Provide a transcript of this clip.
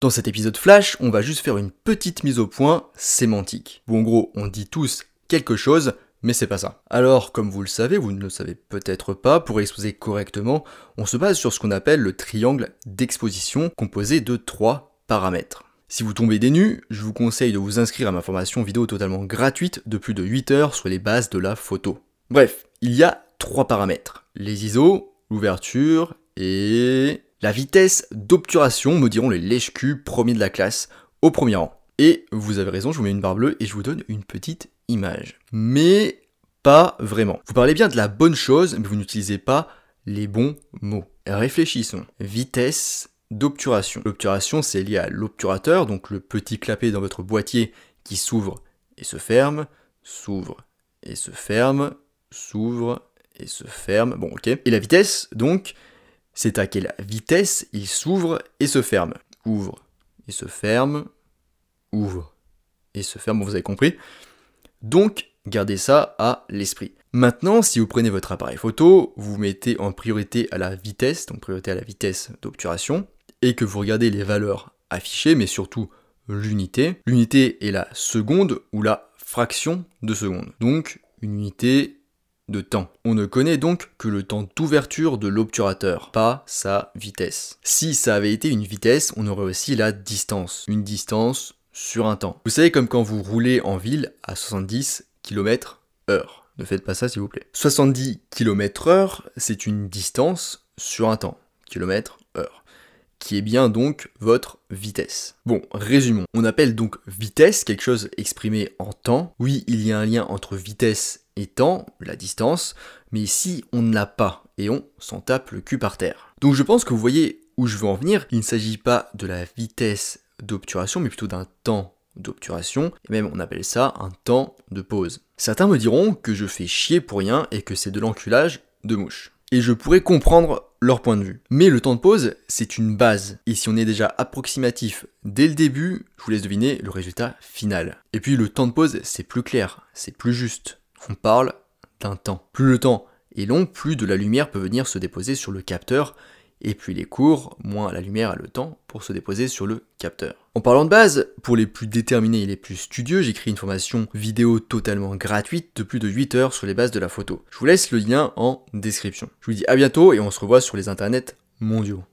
Dans cet épisode flash, on va juste faire une petite mise au point sémantique. Ou en gros, on dit tous quelque chose, mais c'est pas ça. Alors, comme vous le savez, vous ne le savez peut-être pas, pour exposer correctement, on se base sur ce qu'on appelle le triangle d'exposition composé de trois paramètres. Si vous tombez des nues, je vous conseille de vous inscrire à ma formation vidéo totalement gratuite de plus de 8 heures sur les bases de la photo. Bref, il y a trois paramètres. Les ISO, l'ouverture et la vitesse d'obturation, me diront les lèche-culs premiers de la classe, au premier rang. Et vous avez raison, je vous mets une barre bleue et je vous donne une petite image. Mais pas vraiment. Vous parlez bien de la bonne chose, mais vous n'utilisez pas les bons mots. Réfléchissons. Vitesse d'obturation. L'obturation, c'est lié à l'obturateur, donc le petit clapet dans votre boîtier qui s'ouvre et se ferme, s'ouvre et se ferme, s'ouvre et se ferme. Bon, ok. Et la vitesse, donc, c'est à quelle vitesse il s'ouvre et se ferme. Ouvre et se ferme, ouvre et se ferme, vous avez compris. Donc, gardez ça à l'esprit. Maintenant, si vous prenez votre appareil photo, vous mettez en priorité à la vitesse, donc priorité à la vitesse d'obturation, et que vous regardez les valeurs affichées, mais surtout l'unité. L'unité est la seconde ou la fraction de seconde. Donc, une unité temps. On ne connaît donc que le temps d'ouverture de l'obturateur, pas sa vitesse. Si ça avait été une vitesse, on aurait aussi la distance. Une distance sur un temps. Vous savez comme quand vous roulez en ville à 70 km heure. Ne faites pas ça s'il vous plaît. 70 km heure, c'est une distance sur un temps. Kilomètre heure. Qui est bien donc votre vitesse. Bon, résumons. On appelle donc vitesse quelque chose exprimé en temps. Oui, il y a un lien entre vitesse temps, la distance, mais ici on ne l'a pas et on s'en tape le cul par terre. Donc je pense que vous voyez où je veux en venir. Il ne s'agit pas de la vitesse d'obturation, mais plutôt d'un temps d'obturation, et même on appelle ça un temps de pause. Certains me diront que je fais chier pour rien et que c'est de l'enculage de mouche. Et je pourrais comprendre leur point de vue. Mais le temps de pause, c'est une base. Et si on est déjà approximatif dès le début, je vous laisse deviner le résultat final. Et puis le temps de pause, c'est plus clair, c'est plus juste. On parle d'un temps. Plus le temps est long, plus de la lumière peut venir se déposer sur le capteur et plus il est court, moins la lumière a le temps pour se déposer sur le capteur. En parlant de base, pour les plus déterminés et les plus studieux, j'écris une formation vidéo totalement gratuite de plus de 8 heures sur les bases de la photo. Je vous laisse le lien en description. Je vous dis à bientôt et on se revoit sur les internets mondiaux.